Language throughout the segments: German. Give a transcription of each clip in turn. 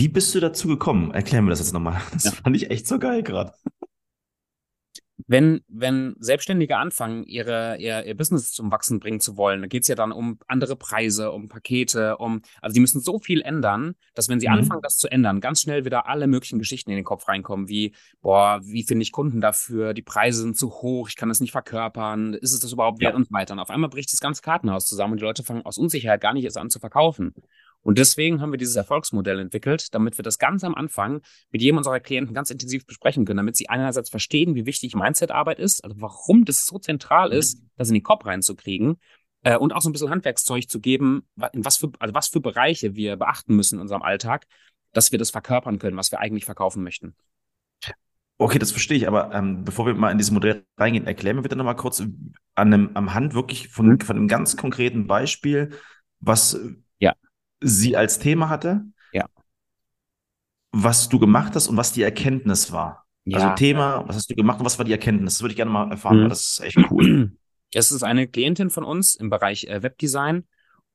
Wie bist du dazu gekommen? Erklär mir das jetzt nochmal. Das ja. fand ich echt so geil gerade wenn, wenn Selbstständige anfangen, ihre, ihr, ihr Business zum Wachsen bringen zu wollen, da geht es ja dann um andere Preise, um Pakete, um, also die müssen so viel ändern, dass wenn sie mhm. anfangen, das zu ändern, ganz schnell wieder alle möglichen Geschichten in den Kopf reinkommen, wie, boah, wie finde ich Kunden dafür, die Preise sind zu hoch, ich kann das nicht verkörpern, ist es das überhaupt wert ja. und so weiter. Und auf einmal bricht das ganze Kartenhaus zusammen und die Leute fangen aus Unsicherheit gar nicht erst an zu verkaufen. Und deswegen haben wir dieses Erfolgsmodell entwickelt, damit wir das ganz am Anfang mit jedem unserer Klienten ganz intensiv besprechen können, damit sie einerseits verstehen, wie wichtig Mindset-Arbeit ist, also warum das so zentral ist, das in den Kopf reinzukriegen äh, und auch so ein bisschen Handwerkszeug zu geben, in was für, also was für Bereiche wir beachten müssen in unserem Alltag, dass wir das verkörpern können, was wir eigentlich verkaufen möchten. Okay, das verstehe ich, aber ähm, bevor wir mal in dieses Modell reingehen, erklären wir bitte nochmal kurz an einem, am Hand wirklich von, mhm. von einem ganz konkreten Beispiel, was sie als Thema hatte. Ja. Was du gemacht hast und was die Erkenntnis war. Ja. Also Thema, was hast du gemacht und was war die Erkenntnis? Das würde ich gerne mal erfahren, mhm. weil das ist echt cool. Es ist eine Klientin von uns im Bereich äh, Webdesign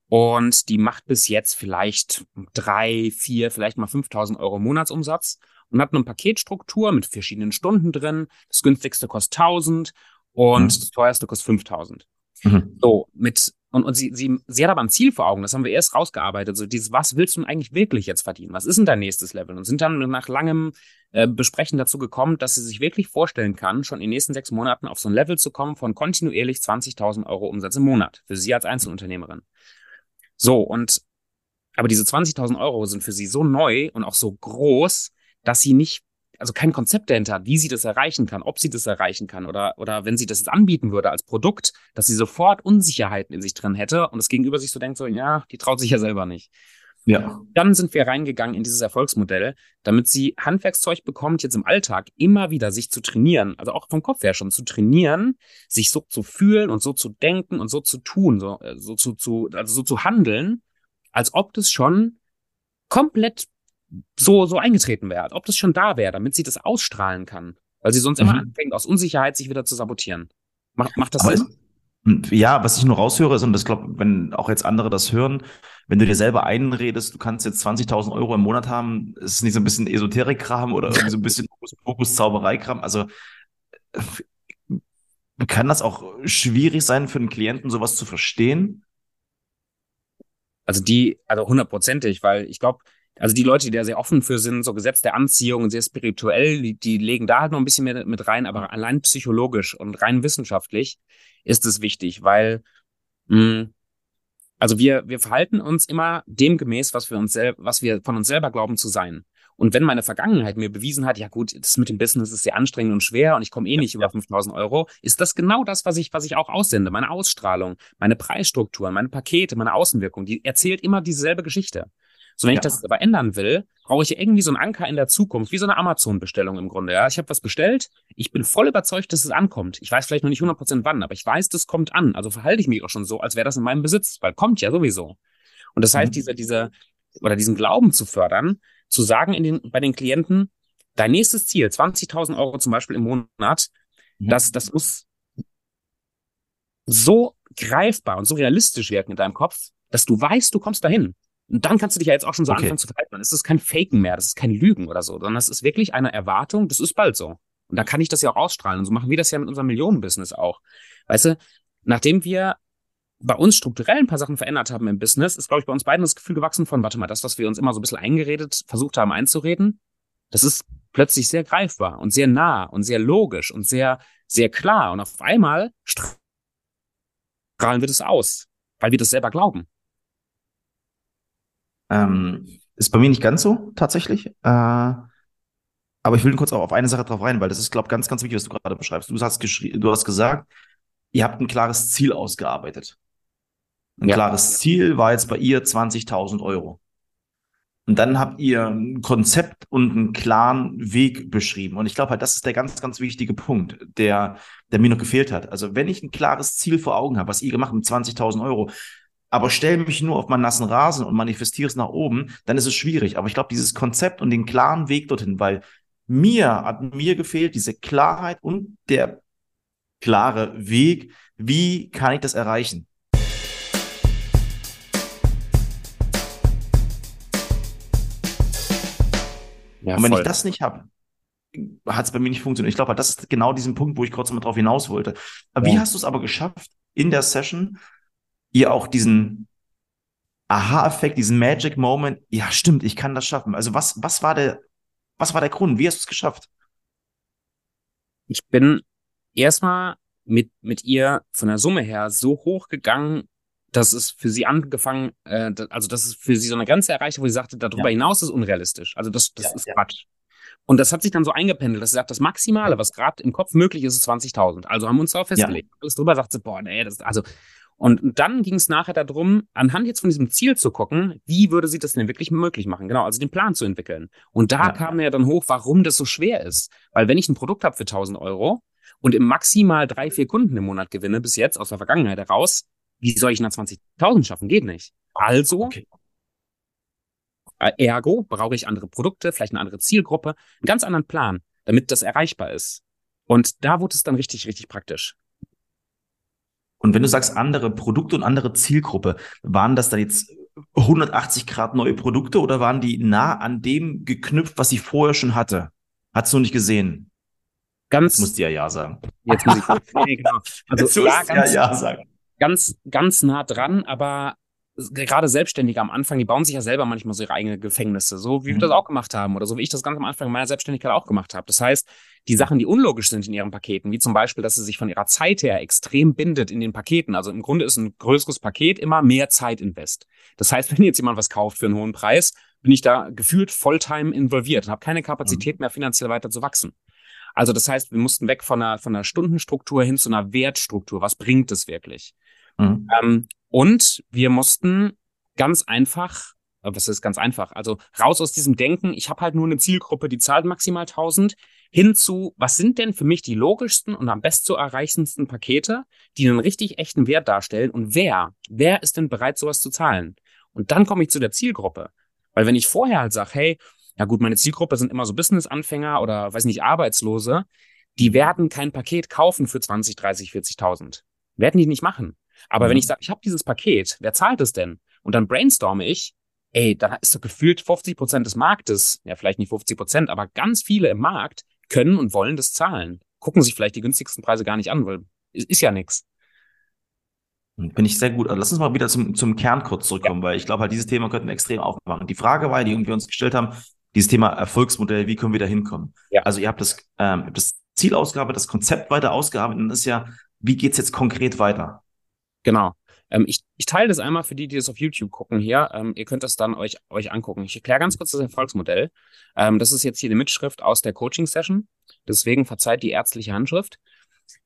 und die macht bis jetzt vielleicht drei, vier, vielleicht mal 5000 Euro Monatsumsatz und hat eine Paketstruktur mit verschiedenen Stunden drin. Das günstigste kostet 1000 und mhm. das teuerste kostet 5000. Mhm. So, mit und, und sie, sie, sie hat aber ein Ziel vor Augen, das haben wir erst rausgearbeitet. So dieses, was willst du denn eigentlich wirklich jetzt verdienen? Was ist denn dein nächstes Level? Und sind dann nach langem äh, Besprechen dazu gekommen, dass sie sich wirklich vorstellen kann, schon in den nächsten sechs Monaten auf so ein Level zu kommen von kontinuierlich 20.000 Euro Umsatz im Monat. Für sie als Einzelunternehmerin. So, und aber diese 20.000 Euro sind für sie so neu und auch so groß, dass sie nicht also kein Konzept dahinter hat, wie sie das erreichen kann, ob sie das erreichen kann oder, oder wenn sie das jetzt anbieten würde als Produkt, dass sie sofort Unsicherheiten in sich drin hätte und das Gegenüber sich so denkt, so, ja, die traut sich ja selber nicht. Ja. Dann sind wir reingegangen in dieses Erfolgsmodell, damit sie Handwerkszeug bekommt, jetzt im Alltag immer wieder sich zu trainieren, also auch vom Kopf her schon zu trainieren, sich so zu fühlen und so zu denken und so zu tun, so, äh, so zu, zu, also so zu handeln, als ob das schon komplett so, so eingetreten wäre, ob das schon da wäre, damit sie das ausstrahlen kann. Weil sie sonst mhm. immer anfängt, aus Unsicherheit sich wieder zu sabotieren. Macht, macht das Aber Sinn? Ja, was ich nur raushöre, ist, und das glaube, wenn auch jetzt andere das hören, wenn du dir selber einredest, du kannst jetzt 20.000 Euro im Monat haben, ist es nicht so ein bisschen Esoterik-Kram oder irgendwie so ein bisschen Fokus-Zauberei-Kram? Also, kann das auch schwierig sein für einen Klienten, sowas zu verstehen? Also die, also hundertprozentig, weil ich glaube, also die Leute, die da sehr offen für sind, so Gesetz der Anziehung und sehr spirituell, die, die legen da halt noch ein bisschen mehr mit rein, aber allein psychologisch und rein wissenschaftlich ist es wichtig, weil mh, hm, also wir, wir verhalten uns immer demgemäß, was wir uns selber, was wir von uns selber glauben zu sein. Und wenn meine Vergangenheit mir bewiesen hat, ja gut, das mit dem Business ist sehr anstrengend und schwer und ich komme eh nicht über 5000 Euro, ist das genau das, was ich, was ich auch aussende. Meine Ausstrahlung, meine Preisstrukturen, meine Pakete, meine Außenwirkung, die erzählt immer dieselbe Geschichte. So, wenn ja. ich das aber ändern will, brauche ich irgendwie so einen Anker in der Zukunft, wie so eine Amazon-Bestellung im Grunde. Ja, ich habe was bestellt, ich bin voll überzeugt, dass es ankommt. Ich weiß vielleicht noch nicht 100% wann, aber ich weiß, das kommt an. Also verhalte ich mich auch schon so, als wäre das in meinem Besitz, weil kommt ja sowieso. Und das heißt, mhm. diese, diese, oder diesen Glauben zu fördern, zu sagen in den, bei den Klienten, dein nächstes Ziel, 20.000 Euro zum Beispiel im Monat, mhm. das, das muss so greifbar und so realistisch wirken in deinem Kopf, dass du weißt, du kommst dahin. Und dann kannst du dich ja jetzt auch schon so okay. anfangen zu verhalten. Dann ist es kein Faken mehr, das ist kein Lügen oder so, sondern das ist wirklich eine Erwartung, das ist bald so. Und da kann ich das ja auch ausstrahlen. Und so machen wir das ja mit unserem Millionenbusiness auch. Weißt du, nachdem wir bei uns strukturell ein paar Sachen verändert haben im Business, ist, glaube ich, bei uns beiden das Gefühl gewachsen von, warte mal, das, was wir uns immer so ein bisschen eingeredet, versucht haben einzureden, das ist plötzlich sehr greifbar und sehr nah und sehr logisch und sehr, sehr klar. Und auf einmal strahlen wir das aus, weil wir das selber glauben. Ähm, ist bei mir nicht ganz so tatsächlich. Äh, aber ich will kurz auch auf eine Sache drauf rein, weil das ist, glaube ich, ganz, ganz wichtig, was du gerade beschreibst. Du hast, du hast gesagt, ihr habt ein klares Ziel ausgearbeitet. Ein ja. klares Ziel war jetzt bei ihr 20.000 Euro. Und dann habt ihr ein Konzept und einen klaren Weg beschrieben. Und ich glaube halt, das ist der ganz, ganz wichtige Punkt, der, der mir noch gefehlt hat. Also wenn ich ein klares Ziel vor Augen habe, was ihr gemacht mit 20.000 Euro, aber stelle mich nur auf meinen nassen Rasen und manifestiere es nach oben, dann ist es schwierig. Aber ich glaube, dieses Konzept und den klaren Weg dorthin, weil mir hat mir gefehlt diese Klarheit und der klare Weg, wie kann ich das erreichen? Ja, und wenn voll. ich das nicht habe, hat es bei mir nicht funktioniert. Ich glaube, das ist genau diesen Punkt, wo ich kurz mal drauf hinaus wollte. Aber ja. wie hast du es aber geschafft, in der Session ihr auch diesen Aha-Effekt, diesen Magic Moment, ja, stimmt, ich kann das schaffen. Also was, was war der, was war der Grund? Wie hast du es geschafft? Ich bin erstmal mit, mit ihr von der Summe her so hoch gegangen, dass es für sie angefangen, äh, also dass es für sie so eine Grenze erreichte, wo sie sagte, darüber ja. hinaus ist unrealistisch. Also das, das ja, ist Quatsch. Und das hat sich dann so eingependelt, dass sie sagt, das Maximale, was gerade im Kopf möglich ist, ist 20.000. Also haben wir uns darauf festgelegt. Ja. Alles drüber sagt sie, boah, nee, das, also, und dann ging es nachher darum, anhand jetzt von diesem Ziel zu gucken, wie würde sie das denn wirklich möglich machen? Genau, also den Plan zu entwickeln. Und da ja. kam mir dann hoch, warum das so schwer ist. Weil wenn ich ein Produkt habe für 1000 Euro und im maximal drei, vier Kunden im Monat gewinne, bis jetzt aus der Vergangenheit heraus, wie soll ich nach 20.000 schaffen? Geht nicht. Also okay. Äh, ergo brauche ich andere Produkte, vielleicht eine andere Zielgruppe, einen ganz anderen Plan, damit das erreichbar ist. Und da wurde es dann richtig, richtig praktisch. Und wenn du sagst andere Produkte und andere Zielgruppe, waren das dann jetzt 180 Grad neue Produkte oder waren die nah an dem geknüpft, was sie vorher schon hatte? Hat's du nicht gesehen? Ganz. Jetzt musst du ja Ja sagen. Jetzt muss ich. nee, genau. Also, jetzt ja, ganz, ja, ja sagen. Ganz, ganz nah dran, aber gerade Selbstständige am Anfang, die bauen sich ja selber manchmal so ihre eigenen Gefängnisse, so wie mhm. wir das auch gemacht haben oder so wie ich das ganz am Anfang meiner Selbstständigkeit auch gemacht habe. Das heißt, die Sachen, die unlogisch sind in ihren Paketen, wie zum Beispiel, dass sie sich von ihrer Zeit her extrem bindet in den Paketen. Also im Grunde ist ein größeres Paket immer mehr Zeit invest. Das heißt, wenn jetzt jemand was kauft für einen hohen Preis, bin ich da gefühlt Volltime involviert und habe keine Kapazität mhm. mehr, finanziell weiter zu wachsen. Also das heißt, wir mussten weg von einer, von einer Stundenstruktur hin zu einer Wertstruktur. Was bringt es wirklich? Mhm. Ähm, und wir mussten ganz einfach, äh, was ist ganz einfach, also raus aus diesem Denken, ich habe halt nur eine Zielgruppe, die zahlt maximal 1000, hin zu, was sind denn für mich die logischsten und am besten zu erreichendsten Pakete, die einen richtig echten Wert darstellen und wer, wer ist denn bereit, sowas zu zahlen? Und dann komme ich zu der Zielgruppe. Weil wenn ich vorher halt sage, hey, ja gut, meine Zielgruppe sind immer so Business-Anfänger oder, weiß nicht, Arbeitslose, die werden kein Paket kaufen für 20, 30, 40.000. Werden die nicht machen. Aber mhm. wenn ich sage, ich habe dieses Paket, wer zahlt es denn? Und dann brainstorme ich, ey, da ist doch gefühlt 50 Prozent des Marktes, ja vielleicht nicht 50 Prozent, aber ganz viele im Markt können und wollen das zahlen. Gucken sich vielleicht die günstigsten Preise gar nicht an, weil ist, ist ja nichts. Bin ich sehr gut. Also lass uns mal wieder zum, zum Kern kurz zurückkommen, ja. weil ich glaube, halt dieses Thema könnten wir extrem aufmachen. Die Frage war, die wir uns gestellt haben, dieses Thema Erfolgsmodell, wie können wir da hinkommen? Ja. Also ihr habt das, ähm, das Zielausgabe, das Konzept weiter ausgearbeitet und das ist ja, wie geht's jetzt konkret weiter? Genau. Ähm, ich, ich teile das einmal für die, die das auf YouTube gucken hier. Ähm, ihr könnt das dann euch, euch angucken. Ich erkläre ganz kurz das Erfolgsmodell. Ähm, das ist jetzt hier die Mitschrift aus der Coaching-Session. Deswegen verzeiht die ärztliche Handschrift.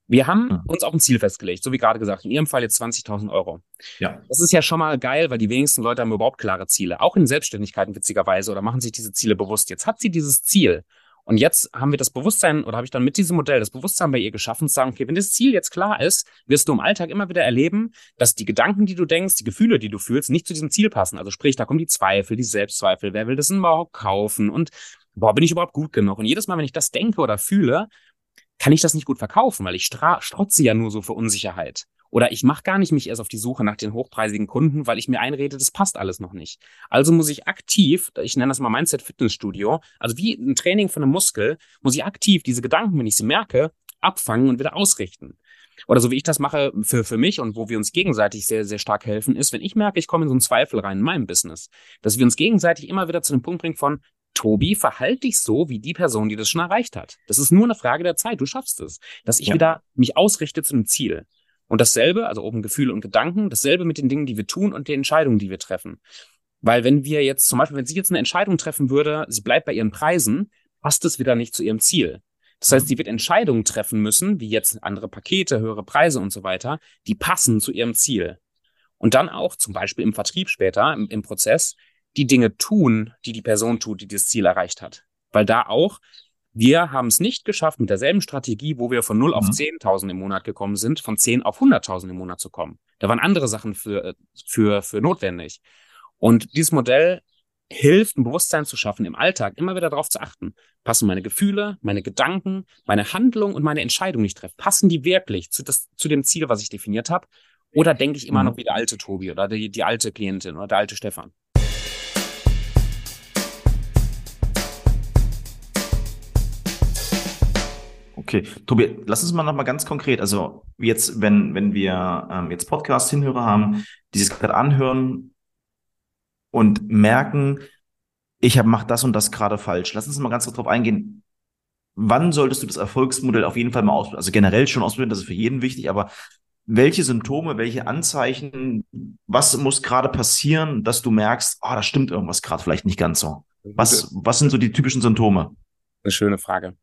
Wir haben mhm. uns auch ein Ziel festgelegt, so wie gerade gesagt, in Ihrem Fall jetzt 20.000 Euro. Ja. Das ist ja schon mal geil, weil die wenigsten Leute haben überhaupt klare Ziele, auch in Selbstständigkeiten witzigerweise oder machen sich diese Ziele bewusst. Jetzt hat sie dieses Ziel und jetzt haben wir das Bewusstsein oder habe ich dann mit diesem Modell das Bewusstsein bei ihr geschaffen, zu sagen, okay, wenn das Ziel jetzt klar ist, wirst du im Alltag immer wieder erleben, dass die Gedanken, die du denkst, die Gefühle, die du fühlst, nicht zu diesem Ziel passen. Also sprich, da kommen die Zweifel, die Selbstzweifel, wer will das denn überhaupt kaufen und boah, bin ich überhaupt gut genug? Und jedes Mal, wenn ich das denke oder fühle, kann ich das nicht gut verkaufen, weil ich strotze ja nur so für Unsicherheit. Oder ich mache gar nicht mich erst auf die Suche nach den hochpreisigen Kunden, weil ich mir einrede, das passt alles noch nicht. Also muss ich aktiv, ich nenne das mal Mindset Fitnessstudio, also wie ein Training von einem Muskel, muss ich aktiv diese Gedanken, wenn ich sie merke, abfangen und wieder ausrichten. Oder so wie ich das mache für, für mich und wo wir uns gegenseitig sehr, sehr stark helfen, ist, wenn ich merke, ich komme in so einen Zweifel rein in meinem Business, dass wir uns gegenseitig immer wieder zu dem Punkt bringen von, Tobi, verhalte dich so wie die Person, die das schon erreicht hat. Das ist nur eine Frage der Zeit. Du schaffst es. Dass ich ja. wieder mich ausrichte zu einem Ziel. Und dasselbe, also oben Gefühle und Gedanken, dasselbe mit den Dingen, die wir tun und den Entscheidungen, die wir treffen. Weil wenn wir jetzt zum Beispiel, wenn sie jetzt eine Entscheidung treffen würde, sie bleibt bei ihren Preisen, passt es wieder nicht zu ihrem Ziel. Das heißt, sie wird Entscheidungen treffen müssen, wie jetzt andere Pakete, höhere Preise und so weiter, die passen zu ihrem Ziel. Und dann auch zum Beispiel im Vertrieb später, im, im Prozess, die Dinge tun, die die Person tut, die das Ziel erreicht hat. Weil da auch wir haben es nicht geschafft, mit derselben Strategie, wo wir von 0 mhm. auf 10.000 im Monat gekommen sind, von 10 auf 100.000 im Monat zu kommen. Da waren andere Sachen für, äh, für, für notwendig. Und dieses Modell hilft, ein Bewusstsein zu schaffen, im Alltag immer wieder darauf zu achten. Passen meine Gefühle, meine Gedanken, meine Handlung und meine Entscheidung, die ich treffe, passen die wirklich zu, das, zu dem Ziel, was ich definiert habe? Oder denke ich immer mhm. noch wie der alte Tobi oder die, die alte Klientin oder der alte Stefan? Okay, Tobi, lass uns mal noch mal ganz konkret, also jetzt, wenn, wenn wir ähm, jetzt Podcast-Hinhörer haben, die sich gerade anhören und merken, ich habe macht das und das gerade falsch. Lass uns mal ganz kurz drauf eingehen. Wann solltest du das Erfolgsmodell auf jeden Fall mal ausprobieren? Also generell schon ausprobieren, das ist für jeden wichtig, aber welche Symptome, welche Anzeichen, was muss gerade passieren, dass du merkst, ah, oh, da stimmt irgendwas gerade vielleicht nicht ganz so? Was, was sind so die typischen Symptome? Eine schöne Frage.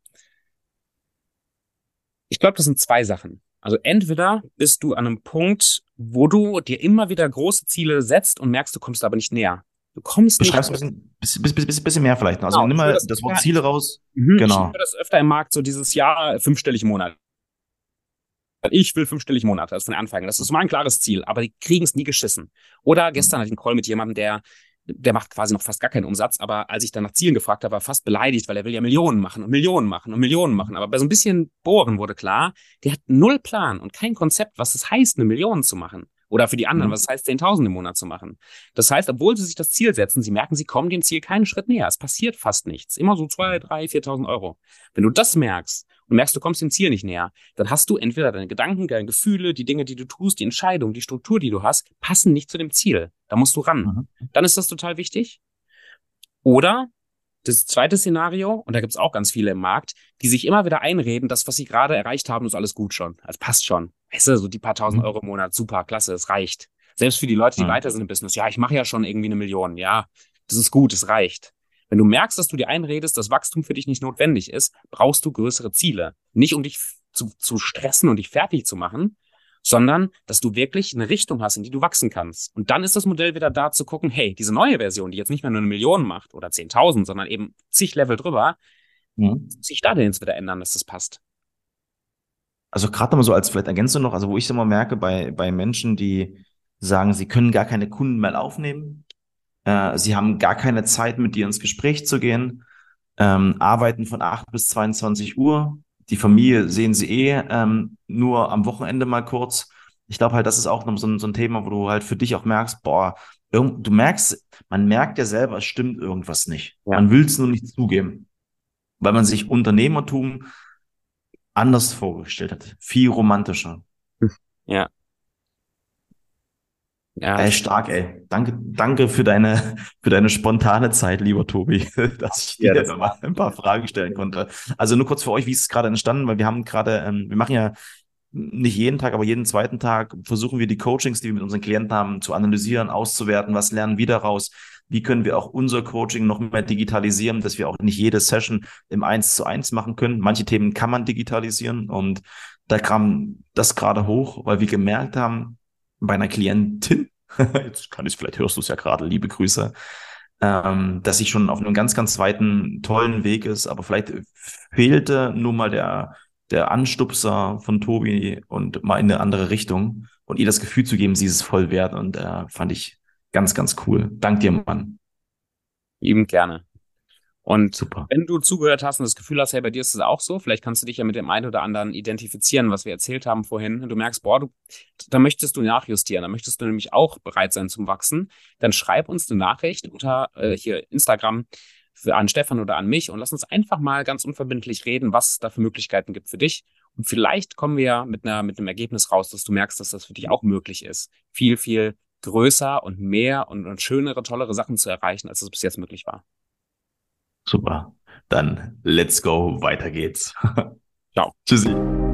Ich glaube, das sind zwei Sachen. Also entweder bist du an einem Punkt, wo du dir immer wieder große Ziele setzt und merkst, du kommst aber nicht näher. Du kommst nicht. Ein bisschen, bisschen, bisschen, bisschen mehr vielleicht. Also genau, nimm mal das, das Wort Ziele raus. Mhm, genau. Ich höre das öfter im Markt, so dieses Jahr fünfstellig im Monat. Ich will fünfstellig im Monat, also von Anfang. Das ist mal ein klares Ziel, aber die kriegen es nie geschissen. Oder gestern hatte ich einen Call mit jemandem, der der macht quasi noch fast gar keinen Umsatz, aber als ich dann nach Zielen gefragt habe, war er fast beleidigt, weil er will ja Millionen machen und Millionen machen und Millionen machen. Aber bei so ein bisschen Bohren wurde klar, der hat null Plan und kein Konzept, was es heißt, eine Million zu machen. Oder für die anderen, mhm. was heißt, 10.000 im Monat zu machen. Das heißt, obwohl sie sich das Ziel setzen, sie merken, sie kommen dem Ziel keinen Schritt näher. Es passiert fast nichts. Immer so zwei, drei, 4.000 Euro. Wenn du das merkst und merkst, du kommst dem Ziel nicht näher, dann hast du entweder deine Gedanken, deine Gefühle, die Dinge, die du tust, die Entscheidung, die Struktur, die du hast, passen nicht zu dem Ziel. Da musst du ran. Mhm. Dann ist das total wichtig. Oder das zweite Szenario, und da gibt's auch ganz viele im Markt, die sich immer wieder einreden, das, was sie gerade erreicht haben, ist alles gut schon. Also passt schon. Weißt du, so die paar tausend mhm. Euro im Monat, super, klasse, es reicht. Selbst für die Leute, die mhm. weiter sind im Business, ja, ich mache ja schon irgendwie eine Million, ja, das ist gut, es reicht. Wenn du merkst, dass du dir einredest, dass Wachstum für dich nicht notwendig ist, brauchst du größere Ziele. Nicht um dich zu, zu stressen und dich fertig zu machen, sondern dass du wirklich eine Richtung hast, in die du wachsen kannst. Und dann ist das Modell wieder da zu gucken, hey, diese neue Version, die jetzt nicht mehr nur eine Million macht oder 10.000, sondern eben zig Level drüber, mhm. sich da denn jetzt wieder ändern, dass das passt. Also gerade nochmal so als vielleicht Ergänzung noch, also wo ich es immer merke bei, bei Menschen, die sagen, sie können gar keine Kunden mehr aufnehmen, äh, sie haben gar keine Zeit, mit dir ins Gespräch zu gehen, ähm, arbeiten von 8 bis 22 Uhr, die Familie sehen sie eh ähm, nur am Wochenende mal kurz. Ich glaube halt, das ist auch noch so ein, so ein Thema, wo du halt für dich auch merkst, boah, du merkst, man merkt ja selber, es stimmt irgendwas nicht. Ja. Man will es nur nicht zugeben, weil man sich Unternehmertum anders vorgestellt hat, viel romantischer. Ja. Ja. Ey, stark, ey. Danke, danke für deine, für deine spontane Zeit, lieber Tobi, dass ich dir ja, das mal ein paar Fragen stellen konnte. Also nur kurz für euch, wie ist es gerade entstanden? Weil wir haben gerade, ähm, wir machen ja nicht jeden Tag, aber jeden zweiten Tag versuchen wir die Coachings, die wir mit unseren Klienten haben, zu analysieren, auszuwerten. Was lernen wir daraus? Wie können wir auch unser Coaching noch mehr digitalisieren, dass wir auch nicht jede Session im Eins zu eins machen können? Manche Themen kann man digitalisieren und da kam das gerade hoch, weil wir gemerkt haben, bei einer Klientin, jetzt kann ich, vielleicht hörst du es ja gerade, liebe Grüße, ähm, dass ich schon auf einem ganz, ganz zweiten, tollen Weg ist, aber vielleicht fehlte nur mal der, der Anstupser von Tobi und mal in eine andere Richtung und ihr das Gefühl zu geben, sie ist voll wert und äh, fand ich ganz, ganz cool. Dank dir, Mann. Eben gerne. Und Super. wenn du zugehört hast und das Gefühl hast, hey, bei dir ist es auch so, vielleicht kannst du dich ja mit dem einen oder anderen identifizieren, was wir erzählt haben vorhin, und du merkst, boah, du, da möchtest du nachjustieren, da möchtest du nämlich auch bereit sein zum Wachsen, dann schreib uns eine Nachricht unter äh, hier Instagram für, an Stefan oder an mich und lass uns einfach mal ganz unverbindlich reden, was es da für Möglichkeiten gibt für dich. Und vielleicht kommen wir ja mit, einer, mit einem Ergebnis raus, dass du merkst, dass das für dich auch möglich ist. Viel, viel größer und mehr und, und schönere, tollere Sachen zu erreichen, als es bis jetzt möglich war. Super. Dann let's go, weiter geht's. Ciao. Tschüssi.